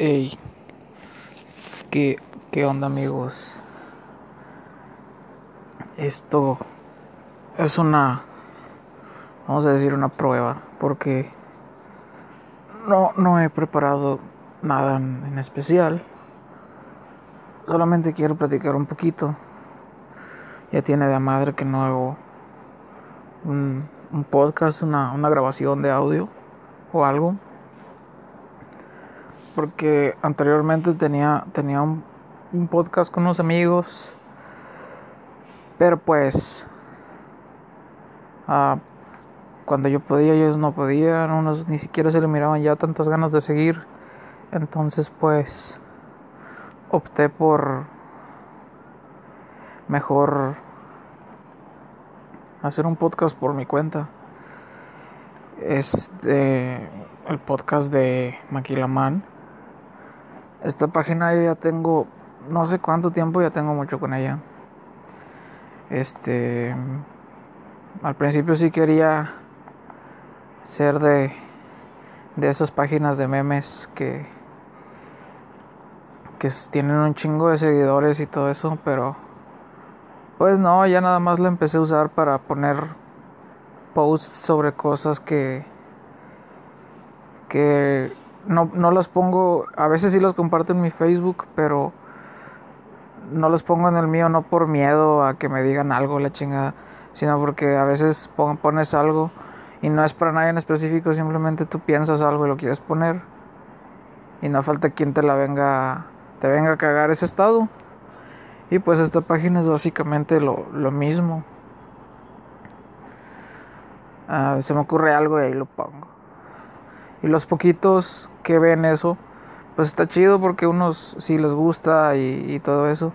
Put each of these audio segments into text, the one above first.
Hey, ¿qué, qué onda amigos? Esto es una, vamos a decir una prueba, porque no, no he preparado nada en, especial. Solamente quiero platicar un poquito. Ya tiene de madre que no hago un, un podcast, una, una grabación de audio o algo porque anteriormente tenía, tenía un, podcast con unos amigos, pero pues uh, cuando yo podía, ellos no podían, unos ni siquiera se le miraban ya tantas ganas de seguir, entonces pues opté por mejor hacer un podcast por mi cuenta. Este el podcast de Maquilaman esta página yo ya tengo, no sé cuánto tiempo, ya tengo mucho con ella. Este, al principio sí quería ser de, de esas páginas de memes que, que tienen un chingo de seguidores y todo eso, pero pues no, ya nada más la empecé a usar para poner posts sobre cosas que que no, no las pongo, a veces sí las comparto en mi Facebook, pero no las pongo en el mío no por miedo a que me digan algo la chingada, sino porque a veces pones algo y no es para nadie en específico, simplemente tú piensas algo y lo quieres poner y no falta quien te la venga te venga a cagar ese estado. Y pues esta página es básicamente lo, lo mismo. Uh, se me ocurre algo y ahí lo pongo. Y los poquitos que ven eso, pues está chido porque unos sí les gusta y, y, todo eso.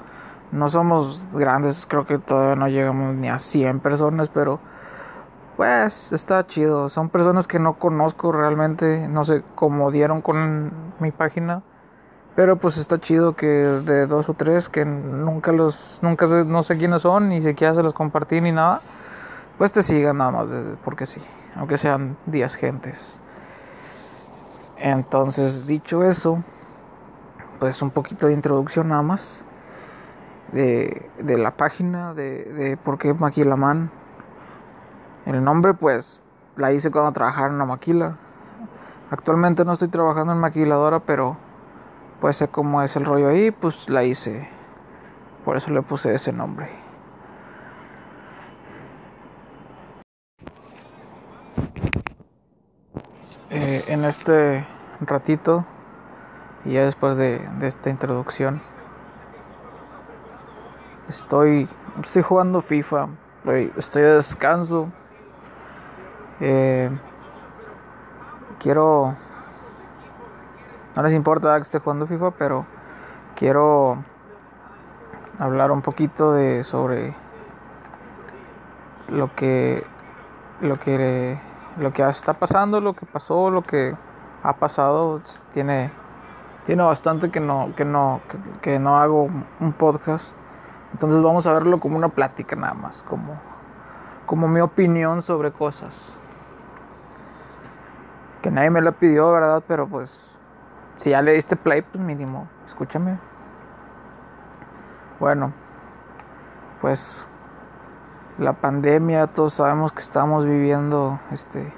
No somos grandes, creo que todavía no llegamos ni a 100 personas, pero pues está chido. Son personas que no conozco realmente, no sé cómo dieron con mi página. Pero pues está chido que de dos o tres que nunca los, nunca sé, no sé quiénes son, ni siquiera se los compartí ni nada, pues te sigan nada más, porque sí, aunque sean 10 gentes. Entonces, dicho eso, pues un poquito de introducción nada más de, de la página, de, de por qué Maquilaman. El nombre, pues, la hice cuando trabajaba en la maquila. Actualmente no estoy trabajando en maquiladora, pero pues sé cómo es el rollo ahí, pues la hice. Por eso le puse ese nombre. Eh, en este ratito y ya después de, esta introducción estoy estoy jugando FIFA estoy de descanso. Eh, quiero no les importa que esté jugando FIFA pero quiero hablar un poquito de sobre lo que lo que lo que está pasando lo que pasó lo que ha pasado tiene tiene bastante que no que no que, no hago un podcast. Entonces vamos a verlo como una plática nada más como como mi opinión sobre cosas. Que nadie me lo pidió verdad pero pues si ya le diste play pues mínimo escúchame. Bueno pues la pandemia todos sabemos que estamos viviendo este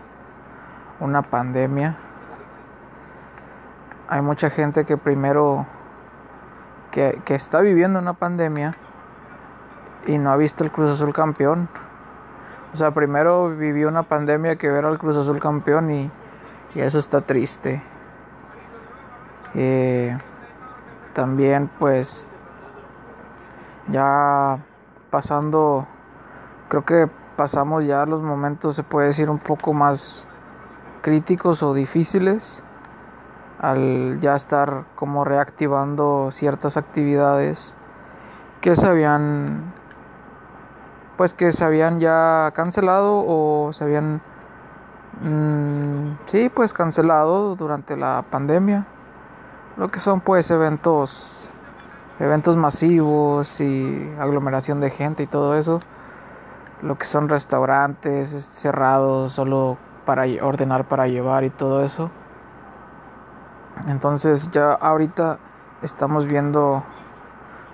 una pandemia hay mucha gente que primero que, que, está viviendo una pandemia y no ha visto el Cruz Azul campeón. O sea, primero vivió una pandemia que ver al Cruz Azul campeón y, y eso está triste. Eh, también pues ya pasando, creo que pasamos ya los momentos, se puede decir, un poco más críticos o difíciles al ya estar como reactivando ciertas actividades que se habían pues que se habían ya cancelado o se habían mmm, sí pues cancelado durante la pandemia. Lo que son pues eventos eventos masivos y aglomeración de gente y todo eso. Lo que son restaurantes cerrados solo para ordenar para llevar y todo eso Entonces ya ahorita estamos viendo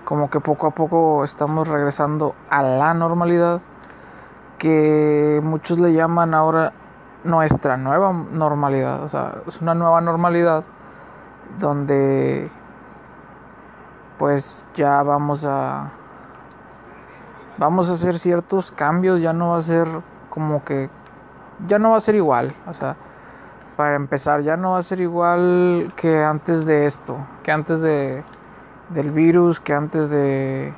como que poco a poco estamos regresando a la normalidad que muchos le llaman ahora nuestra nueva normalidad, o sea, es una nueva normalidad donde pues ya vamos a vamos a hacer ciertos cambios, ya no va a ser como que ya no va a ser igual, o sea, para empezar, ya no va a ser igual que antes de esto, que antes de del virus, que antes de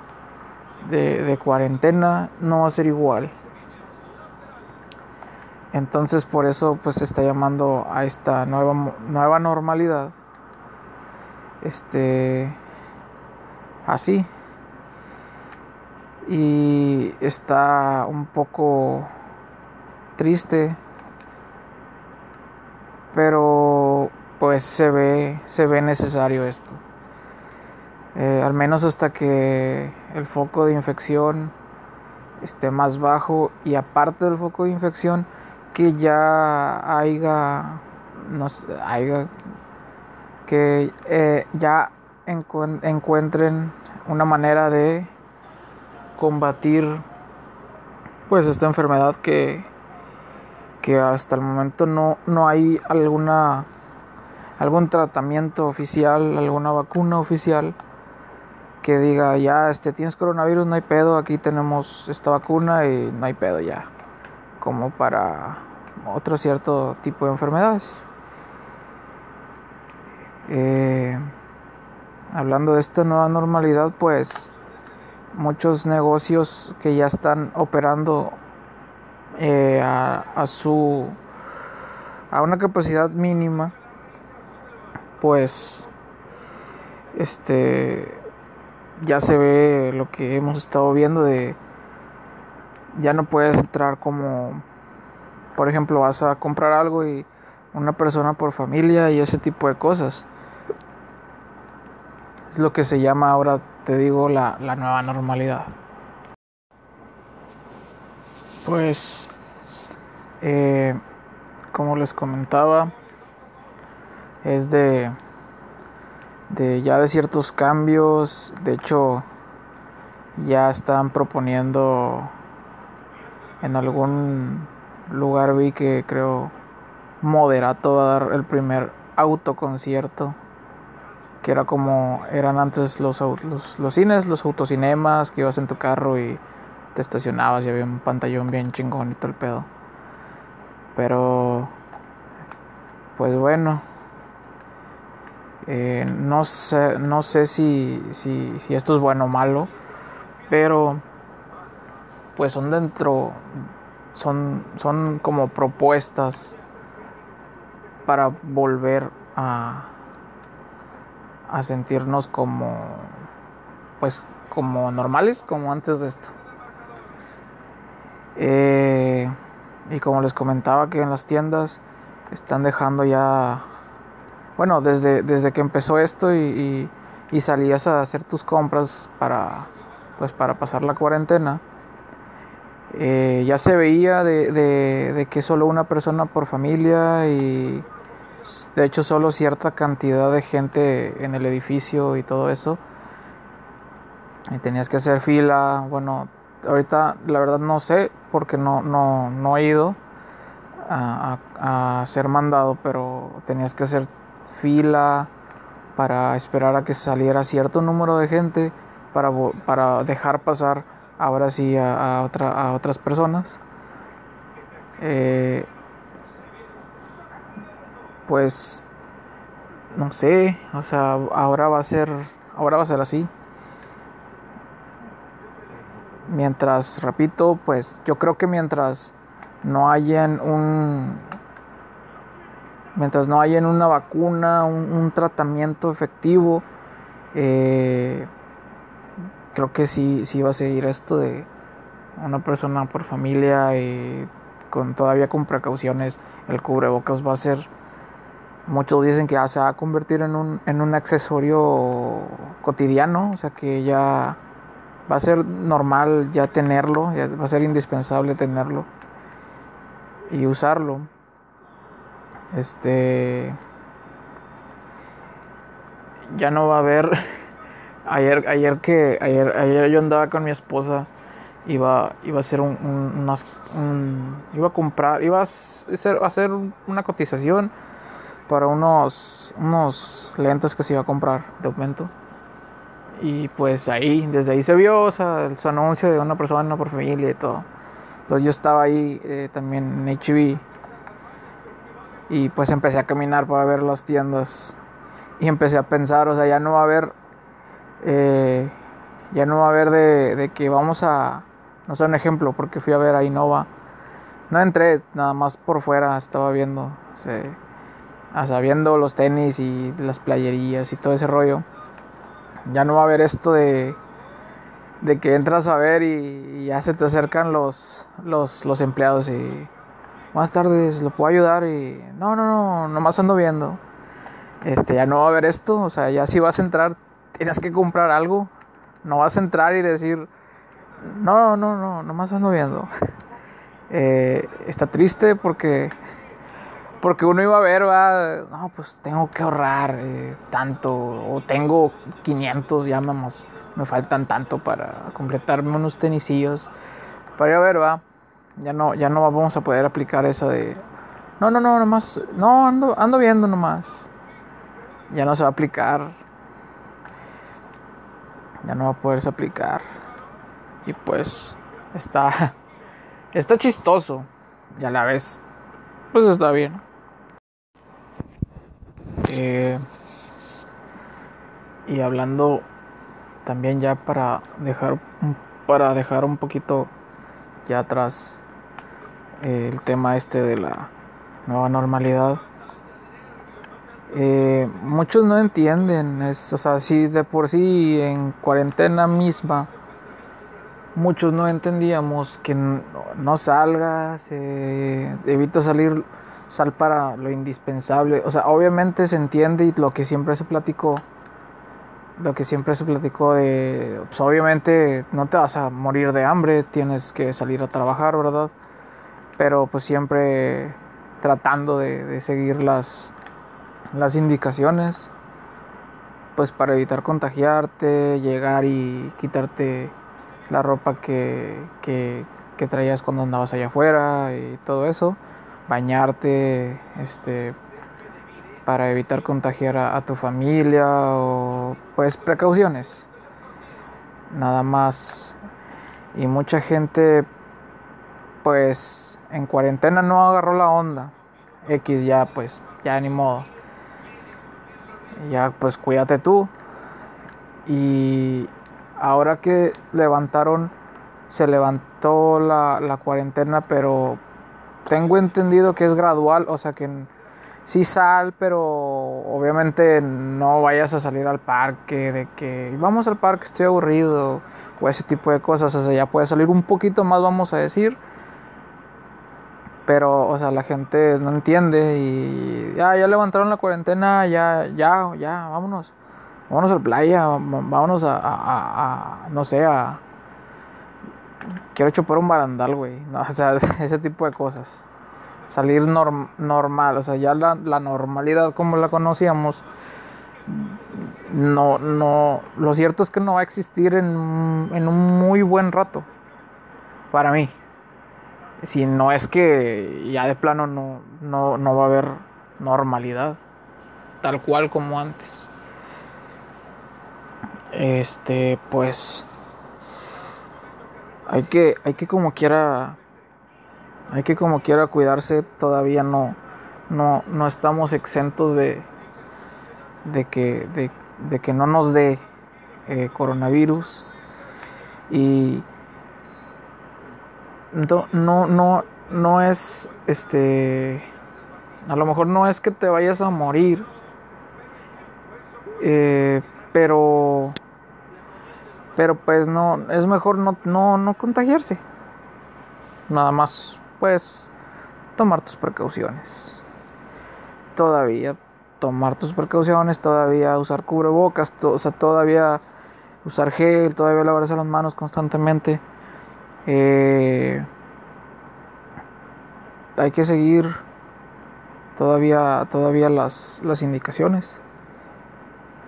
de, cuarentena, no va a ser igual. Entonces por eso pues se está llamando a esta nueva nueva normalidad. Este así. Y está un poco triste. Pero pues se ve se ve necesario esto. Eh, al menos hasta que el foco de infección esté más bajo y aparte del foco de infección que ya haya, no haya que eh, ya encuentren una manera de combatir pues esta enfermedad que, que hasta el momento no, no hay alguna algún tratamiento oficial, alguna vacuna oficial que diga ya este tienes coronavirus, no hay pedo, aquí tenemos esta vacuna y no hay pedo ya como para otro cierto tipo de enfermedades. Eh, hablando de esta nueva normalidad, pues muchos negocios que ya están operando eh, a, a, su a una capacidad mínima, pues este ya se ve lo que hemos estado viendo de ya no puedes entrar como, por ejemplo, vas a comprar algo y una persona por familia y ese tipo de cosas. Es lo que se llama ahora, te digo, la, la nueva normalidad. Pues, eh, como les comentaba, es de, de ya de ciertos cambios. De hecho, ya están proponiendo en algún lugar vi que creo Moderato va a dar el primer autoconcierto que era como eran antes los, los, los cines, los autocinemas, que ibas en tu carro y te estacionabas y había un pantallón bien chingón el pedo. Pero, pues bueno, eh, no sé, no sé si, si, si esto es bueno o malo, pero pues son dentro, son, son como propuestas para volver a, a sentirnos como, pues, como normales, como antes de esto. Eh, y como les comentaba que en las tiendas están dejando ya, bueno, desde, desde que empezó esto y, y, salías a hacer tus compras para, pues, para pasar la cuarentena eh, ya se veía de, de, que solo una persona por familia y de hecho solo cierta cantidad de gente en el edificio y todo eso. Y tenías que hacer fila. Bueno, ahorita la verdad no sé porque no, no, no he ido a, a, ser mandado, pero tenías que hacer fila para esperar a que saliera cierto número de gente para, para dejar pasar ahora sí a, otra, a otras personas. Eh, pues no sé, o sea, ahora va a ser, ahora va a ser así. Mientras, repito, pues yo creo que mientras no hayan un, mientras no hayan una vacuna, un, tratamiento efectivo, eh, creo que sí, sí va a seguir esto de una persona por familia y con todavía con precauciones el cubrebocas va a ser muchos dicen que ya se va a convertir en un, en un accesorio cotidiano o sea que ya va a ser normal ya tenerlo ya va a ser indispensable tenerlo y usarlo. Este ya no va a haber ayer ayer que ayer ayer yo andaba con mi esposa iba iba a hacer un, un, iba a comprar iba a hacer, a hacer una cotización para unos unos lentes que se iba a comprar de aumento y pues ahí desde ahí se vio o sea, su anuncio de una persona por familia y todo pues yo estaba ahí eh, también en HB y pues empecé a caminar para ver las tiendas y empecé a pensar, o sea, ya no va a haber, eh, ya no va a haber de, que vamos a, no sé, un ejemplo, porque fui a ver a Innova, no entré, nada más por fuera estaba viendo, o sea, viendo los tenis y las playerías y todo ese rollo. Ya no va a haber esto de, de que entras a ver y, ya se te acercan los, los, los empleados y más tarde lo puedo ayudar y no, no, no, nomás ando viendo. Este, ya no va a haber esto, o sea, ya si vas a entrar tienes que comprar algo. No vas a entrar y decir, no, no, no, nomás ando viendo. Eh, está triste porque porque uno iba a ver, va, no, pues tengo que ahorrar eh, tanto, o tengo 500, ya más, me faltan tanto para completarme unos tenisillos. Para ir a ver, va ya no, ya no vamos a poder aplicar esa de. No, no, no, nomás. No, ando, ando viendo nomás. Ya no se va a aplicar. Ya no va a poderse aplicar. Y pues. Está. Está chistoso. Y a la vez. Pues está bien. Eh, y hablando también ya para dejar para dejar un poquito ya atrás el tema este de la nueva normalidad. Eh, muchos no entienden, es, o sea, si de por sí en cuarentena misma, muchos no entendíamos que no, salgas, evita salir, sal para lo indispensable, o sea, obviamente se entiende y lo que siempre se platicó, lo que siempre se platicó de, pues obviamente no te vas a morir de hambre, tienes que salir a trabajar, ¿verdad? pero pues siempre tratando de, seguir las, las indicaciones pues para evitar contagiarte, llegar y quitarte la ropa que, que, traías cuando andabas allá afuera y todo eso, bañarte, este, para evitar contagiar a, tu familia o pues precauciones, nada más. Y mucha gente pues en cuarentena no agarró la onda. X ya pues, ya ni modo. Ya pues cuídate tú. Y ahora que levantaron, se levantó la, la cuarentena, pero tengo entendido que es gradual, o sea que sí sal, pero obviamente no vayas a salir al parque, de que vamos al parque, estoy aburrido, o ese tipo de cosas, o sea, ya puede salir un poquito más, vamos a decir, pero, o sea, la gente no entiende y ya, ya levantaron la cuarentena, ya, ya, ya, vámonos. Vámonos a la playa, vámonos a, a, no sé, a... Quiero chupar un barandal, güey. o sea, ese tipo de cosas. Salir normal, o sea, ya la, la normalidad como la conocíamos, no, no, lo cierto es que no va a existir en, en un muy buen rato. Para mí. Si no es que ya de plano no, no, va a haber normalidad, tal cual como antes. Este, pues hay que hay que como quiera hay que como quiera cuidarse, todavía no no no estamos exentos de de que de, que no nos dé eh, coronavirus. Y no, no, no, no es, este, a lo mejor no es que te vayas a morir, eh, pero, pero pues no, es mejor no, no, no contagiarse. Nada más, pues, tomar tus precauciones. Todavía tomar tus precauciones, todavía usar cubrebocas, o sea, todavía usar gel, todavía lavarse las manos constantemente. Eh, hay que seguir todavía, todavía las, las indicaciones.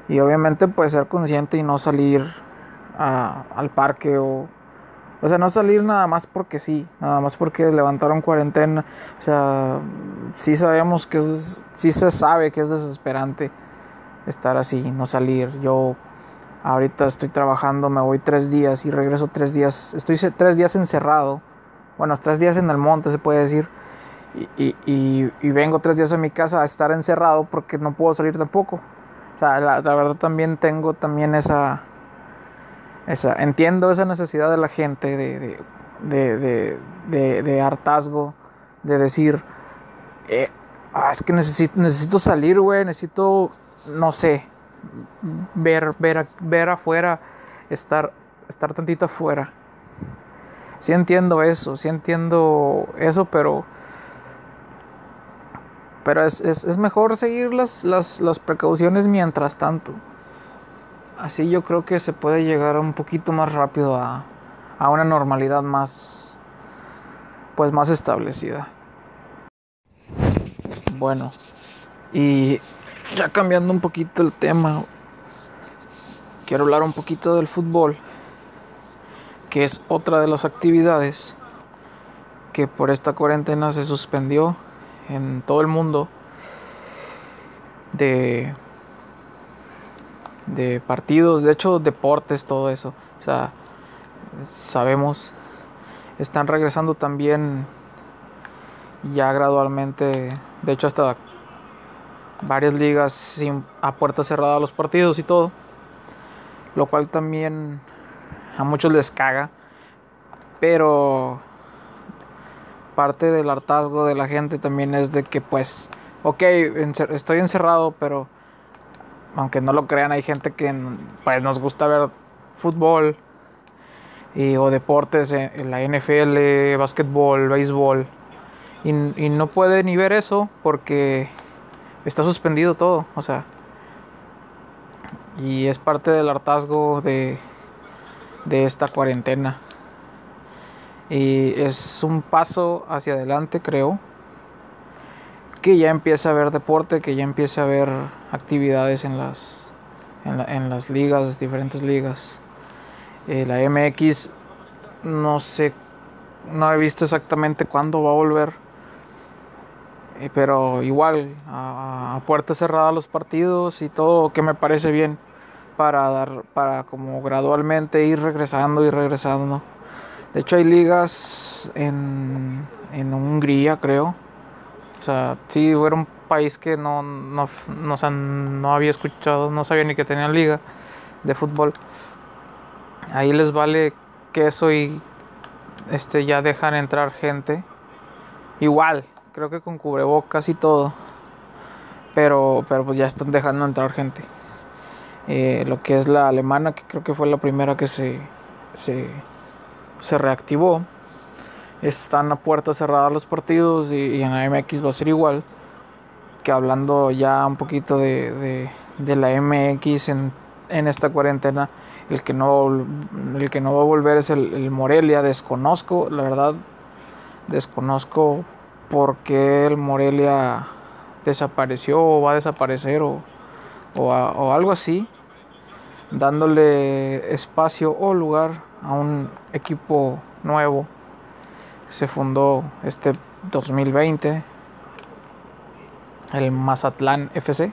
Y obviamente pues ser consciente y no salir al parque o... O sea, no salir nada más porque sí, nada más porque levantaron cuarentena. O sea, sí sabemos que es, sí se sabe que es desesperante estar así, no salir. Yo ahorita estoy trabajando, me voy tres días y regreso tres días. Estoy tres días encerrado. Bueno, tres días en el monte se puede decir. Y, y, vengo tres días a mi casa a estar encerrado porque no puedo salir tampoco. O sea, la, verdad también tengo también esa, esa, entiendo esa necesidad de la gente de, de, de, de, hartazgo, de decir, eh, ah, es que necesito, necesito salir, güey, necesito, no sé, ver, ver, ver afuera, estar, estar tantito afuera. Sí entiendo eso, sí entiendo eso, pero pero es, es, es mejor seguir las, las, las, precauciones mientras tanto. Así yo creo que se puede llegar un poquito más rápido a, a una normalidad más, pues más establecida. Bueno, y ya cambiando un poquito el tema, quiero hablar un poquito del fútbol, que es otra de las actividades que por esta cuarentena se suspendió en todo el mundo de, de partidos, de hecho deportes, todo eso. O sea, sabemos, están regresando también ya gradualmente, de hecho hasta varias ligas sin, a puerta cerrada los partidos y todo, lo cual también a muchos les caga, pero parte del hartazgo de la gente también es de que pues, ok, estoy encerrado, pero aunque no lo crean, hay gente que pues, nos gusta ver fútbol y, o deportes en, la NFL, básquetbol, béisbol, y, y no puede ni ver eso porque está suspendido todo, o sea, y es parte del hartazgo de, de esta cuarentena. Y es un paso hacia adelante, creo. Que ya empieza a haber deporte, que ya empieza a haber actividades en las, en, las ligas, diferentes ligas. Eh, la MX, no sé, no he visto exactamente cuándo va a volver. Eh, pero igual, a, a puerta cerrada los partidos y todo, que me parece bien para dar, para como gradualmente ir regresando y regresando. De hecho hay ligas en, en Hungría, creo. Sea, sí, era un país que no, no, no, no había escuchado, no sabía ni que tenían liga de fútbol. Ahí les vale queso y este ya dejan entrar gente. Igual, creo que con cubrebocas y todo. Pero, pero pues ya están dejando entrar gente. Eh, lo que es la alemana, que creo que fue la primera que se, se se reactivó. Están a puerta cerrada los partidos y, en la MX va a ser igual. Que hablando ya un poquito de, de, la MX en, en, esta cuarentena, el que no, el que no va a volver es el, Morelia. Desconozco, la verdad, desconozco por qué el Morelia desapareció o va a desaparecer o, o algo así, dándole espacio o lugar a un equipo nuevo. Se fundó este 2020 el Mazatlán FC.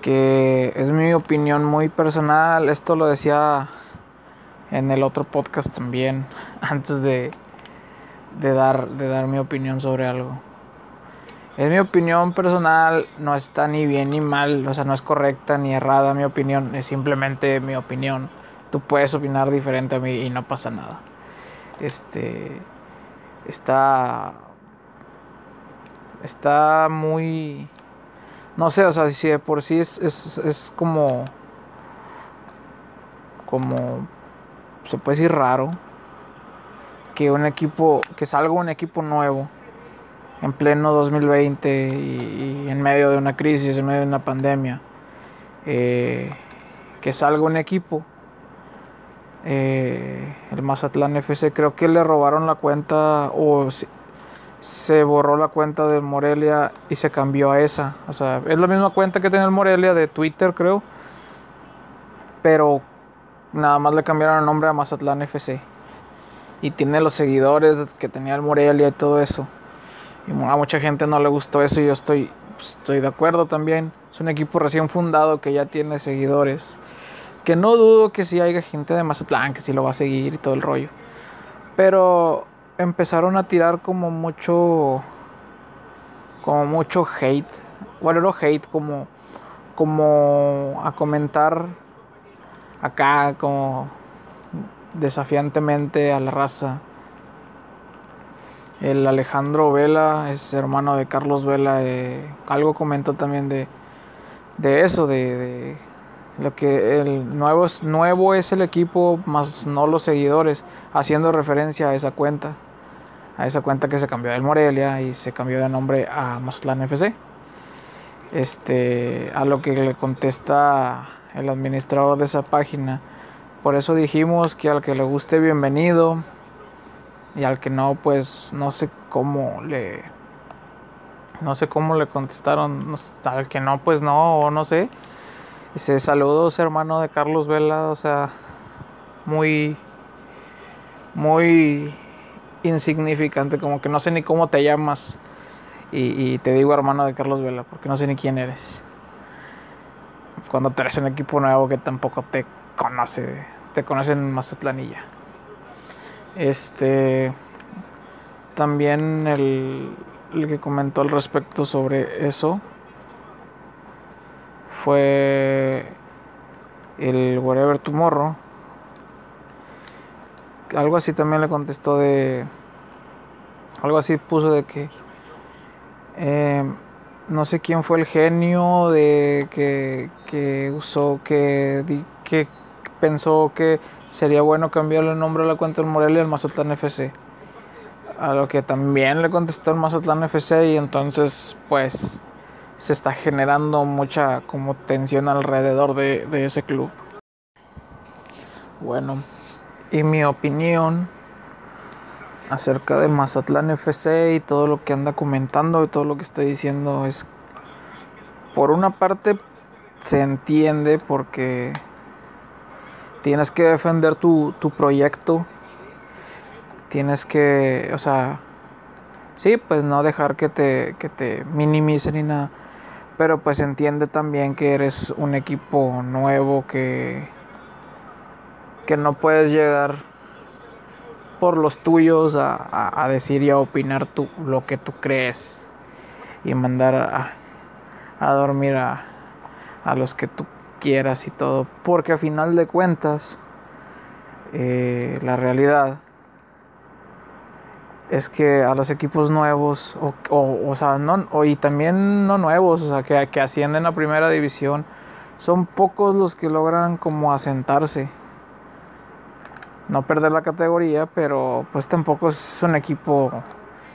Que es mi opinión muy personal. Esto lo decía en el otro podcast también. Antes de, de, dar, de dar mi opinión sobre algo. Es mi opinión personal, no está ni bien ni mal, o sea, no es correcta ni errada mi opinión, es simplemente mi opinión. Tú puedes opinar diferente a mí y no pasa nada. Este está está muy no sé, o sea, si de por sí es, es, es como como se puede decir raro que un equipo que salga un equipo nuevo en pleno 2020 y, en medio de una crisis, en medio de una pandemia, eh, que salga un equipo. Eh, el Mazatlán FC creo que le robaron la cuenta o se borró la cuenta del Morelia y se cambió a esa. O sea, es la misma cuenta que tiene el Morelia de Twitter, creo. Pero nada más le cambiaron el nombre a Mazatlán FC. Y tiene los seguidores que tenía el Morelia y todo eso. Y a mucha gente no le gustó eso y yo estoy, estoy de acuerdo también. Es un equipo recién fundado que ya tiene seguidores. Que no dudo que si haya gente de Mazatlán que sí lo va a seguir y todo el rollo. Pero empezaron a tirar como mucho como mucho hate bueno no hate como como a comentar acá como desafiantemente a la raza el Alejandro Vela es hermano de Carlos Vela eh, algo comentó también de de eso de lo que el nuevo es nuevo es el equipo más no los seguidores haciendo referencia a esa cuenta a esa cuenta que se cambió del Morelia y se cambió de nombre a Mazatlán FC. Este, a lo que le contesta el administrador de esa página. Por eso dijimos que al que le guste bienvenido y al que no pues no sé cómo le no sé cómo le contestaron, al que no pues no o no sé. Dice, saludos hermano de Carlos Vela, o sea, muy muy insignificante, como que no sé ni cómo te llamas. Y, te digo hermano de Carlos Vela, porque no sé ni quién eres. Cuando te eres un equipo nuevo que tampoco te conoce, te conocen Mazatlanilla. Este. También el, el que comentó al respecto sobre eso fue el Whatever Tomorrow. Algo así también le contestó de algo así puso de que eh, no sé quién fue el genio de que, que usó que, que pensó que sería bueno cambiarle el nombre a la cuenta del Morelia al Mazatlán FC a lo que también le contestó el Mazatlán FC y entonces pues se está generando mucha como tensión alrededor de, de ese club. Bueno y mi opinión acerca de Mazatlán FC y todo lo que anda comentando y todo lo que está diciendo es por una parte se entiende porque tienes que defender tu, tu proyecto tienes que o sea sí pues no dejar que te que te minimicen ni nada pero pues entiende también que eres un equipo nuevo que que no puedes llegar por los tuyos a, decir y a opinar tú, lo que tú crees y mandar a, a dormir a, a, los que tú quieras y todo, porque a final de cuentas eh, la realidad es que a los equipos nuevos o, o, o sea no y también no nuevos o sea que, que ascienden a primera división son pocos los que logran como asentarse no perder la categoría, pero pues tampoco es un equipo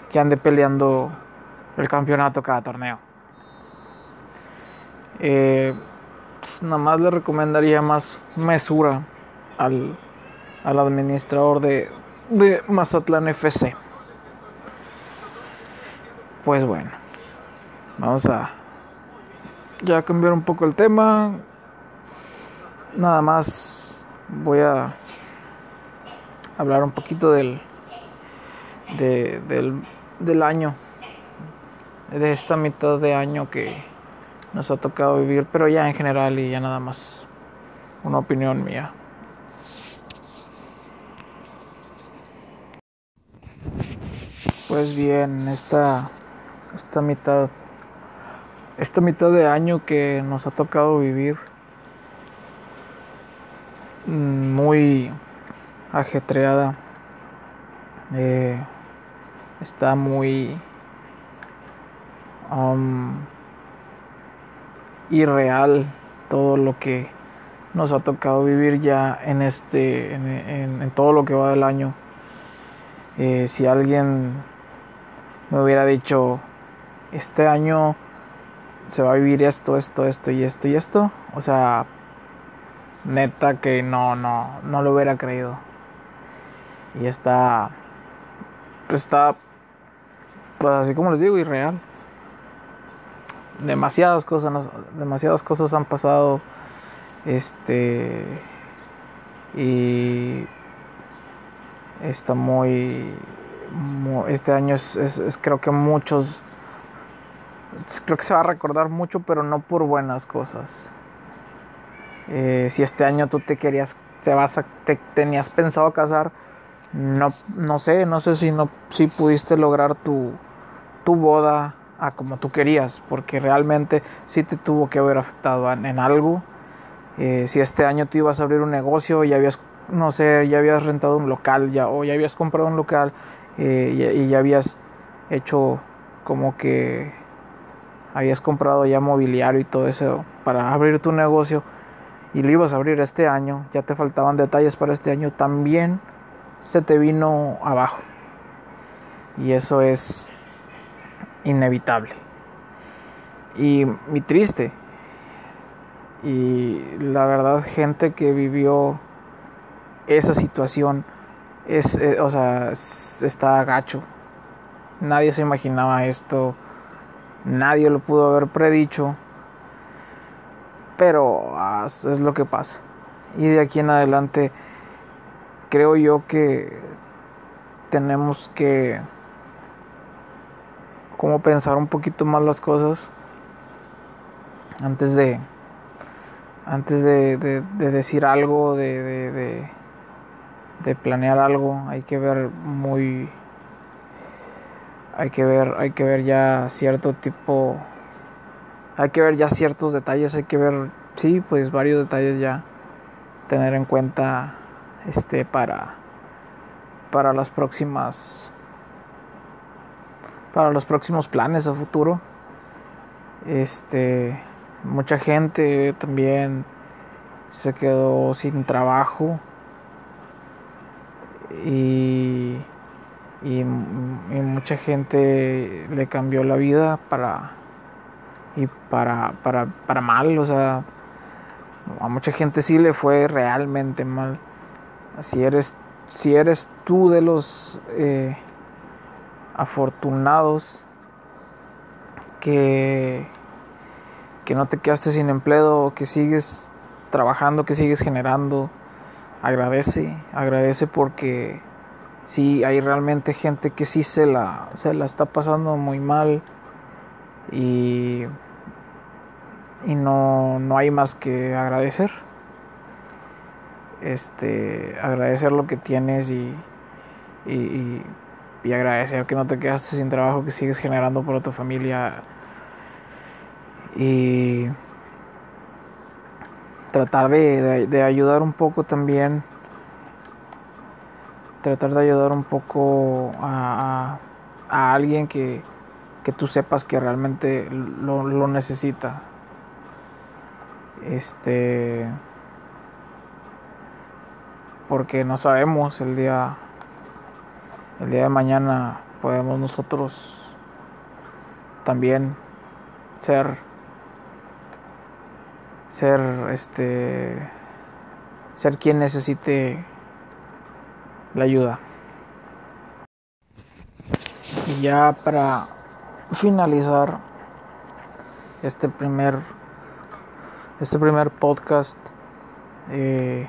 que ande peleando el campeonato cada torneo. Eh, pues, nada más le recomendaría más mesura al, al administrador de, de Mazatlán FC. Pues bueno, vamos a ya cambiar un poco el tema. Nada más voy a hablar un poquito del, del, del año, de esta mitad de año que nos ha tocado vivir, pero ya en general y ya nada más una opinión mía. Pues bien, esta, esta mitad, esta mitad de año que nos ha tocado vivir, mm, muy ajetreada. Eh, está muy um, irreal todo lo que nos ha tocado vivir ya en este en, todo lo que va del año eh, si alguien me hubiera dicho este año se va a vivir esto esto esto y esto y esto o sea neta que no no no lo hubiera creído y está está pues así como les digo, irreal. Demasiadas cosas, demasiadas cosas han pasado. Este. Y. Está muy. este año es, creo que muchos. Creo que se va a recordar mucho, pero no por buenas cosas. Eh, si este año tú te querías, te vas a, te tenías pensado casar, no, no sé, no sé si no, si pudiste lograr tu, tu boda a como tú querías, porque realmente sí te tuvo que haber afectado en, algo. Eh, si este año tú ibas a abrir un negocio, ya habías, no sé, ya habías rentado un local, ya, o ya habías comprado un local eh, y, y ya habías hecho como que habías comprado ya mobiliario y todo eso para abrir tu negocio y lo ibas a abrir este año, ya te faltaban detalles para este año, también se te vino abajo. Y eso es inevitable. Y, mi triste. Y la verdad, gente que vivió esa situación es, eh, o sea, está gacho. Nadie se imaginaba esto. Nadie lo pudo haber predicho. Pero es lo que pasa. Y de aquí en adelante creo yo que tenemos que como pensar un poquito más las cosas antes de antes de, decir algo de, de, planear algo hay que ver muy hay que ver hay que ver ya cierto tipo hay que ver ya ciertos detalles hay que ver sí pues varios detalles ya tener en cuenta este para para las próximas para los próximos planes a futuro. Este mucha gente también se quedó sin trabajo y, y, mucha gente le cambió la vida para y para, para, para mal o sea a mucha gente sí le fue realmente mal. Si eres, si eres tú de los eh, afortunados que, que no te quedaste sin empleo, que sigues trabajando, que sigues generando, agradece, agradece porque si hay realmente gente que sí se la, se la está pasando muy mal y, y no, no hay más que agradecer. Este, agradecer lo que tienes y, y, y, agradecer que no te quedaste sin trabajo, que sigues generando por tu familia. Y tratar de, de, ayudar un poco también, tratar de ayudar un poco a, a, alguien que, que tú sepas que realmente lo, lo necesita. Este porque no sabemos el día el día de mañana podemos nosotros también ser ser este ser quien necesite la ayuda y ya para finalizar este primer este primer podcast eh,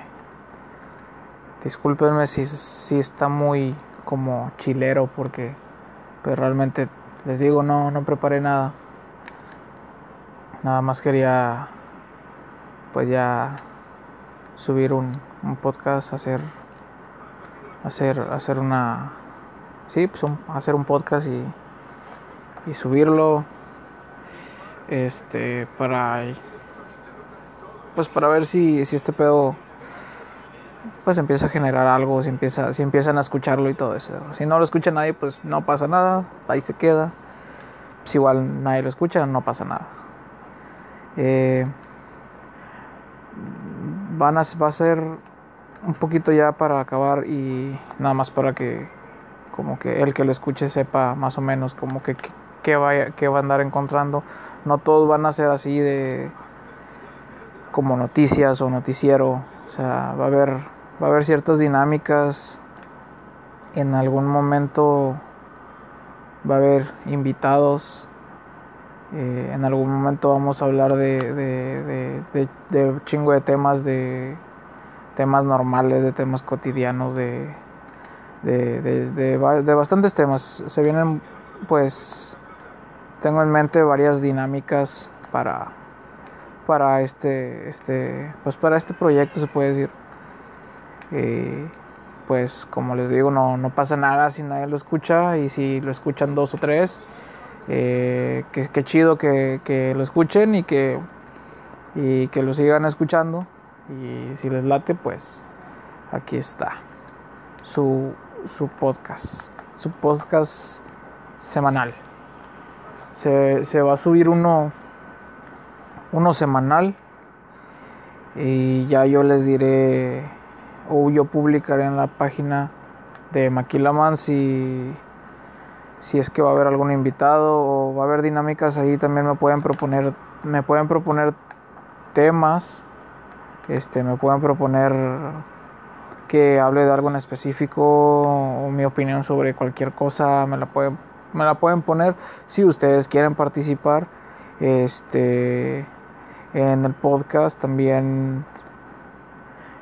Discúlpenme si, si está muy como chilero porque pues realmente les digo no, no preparé nada. Nada más quería pues ya subir un, un podcast, hacer hacer hacer una sí, pues hacer un podcast y, y subirlo este para pues para ver si, si este pedo pues empieza a generar algo, si, empieza, si empiezan a escucharlo y todo eso. Si no lo escucha nadie, pues no pasa nada, ahí se queda. Si igual nadie lo escucha, no pasa nada. Eh, van a, va a ser un poquito ya para acabar y nada más para que como que el que lo escuche sepa más o menos como que qué va, que va a andar encontrando. No todos van a ser así de como noticias o noticiero. O sea, va a haber va a haber ciertas dinámicas. En algún momento va a haber invitados. Eh, en algún momento vamos a hablar de, de, de, de, chingo de temas, de temas normales, de temas cotidianos, de, de, bastantes temas. Se vienen, pues, tengo en mente varias dinámicas para, para este, este, pues para este proyecto se puede decir. Eh, pues como les digo, no, no pasa nada si nadie lo escucha y si lo escuchan dos o tres, eh, que, chido que, que, lo escuchen y que, y que lo sigan escuchando y si les late pues aquí está su, su podcast, su podcast semanal. Se, se va a subir uno, uno semanal y ya yo les diré o yo publicaré en la página de Maquilaman si, si es que va a haber algún invitado o va a haber dinámicas ahí también me pueden proponer me pueden proponer temas este me pueden proponer que hable de algo en específico o mi opinión sobre cualquier cosa me la pueden me la pueden poner si ustedes quieren participar este en el podcast también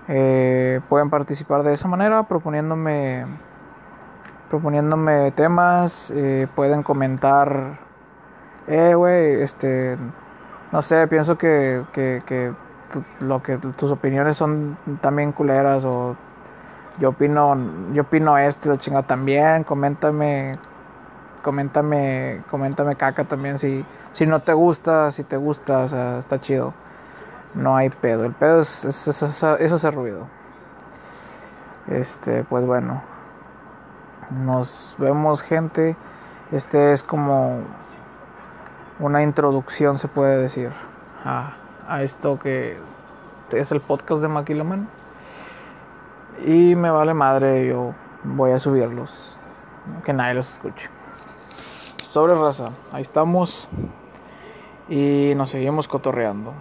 eh, pueden participar de esa manera proponiéndome proponiéndome temas eh, pueden comentar eh güey este no sé pienso que, que, que lo que tus opiniones son también culeras o yo opino yo opino esto la chinga también coméntame coméntame coméntame caca también si si no te gusta si te gusta o sea está chido no hay pedo. El pedo es, es, ese ruido. Este, pues bueno. Nos vemos, gente. Este es como una introducción, se puede decir, a, a esto que es el podcast de Maquiloman. Y me vale madre, yo voy a subirlos. Que nadie los escuche. Sobre raza, ahí estamos. Y nos seguimos cotorreando.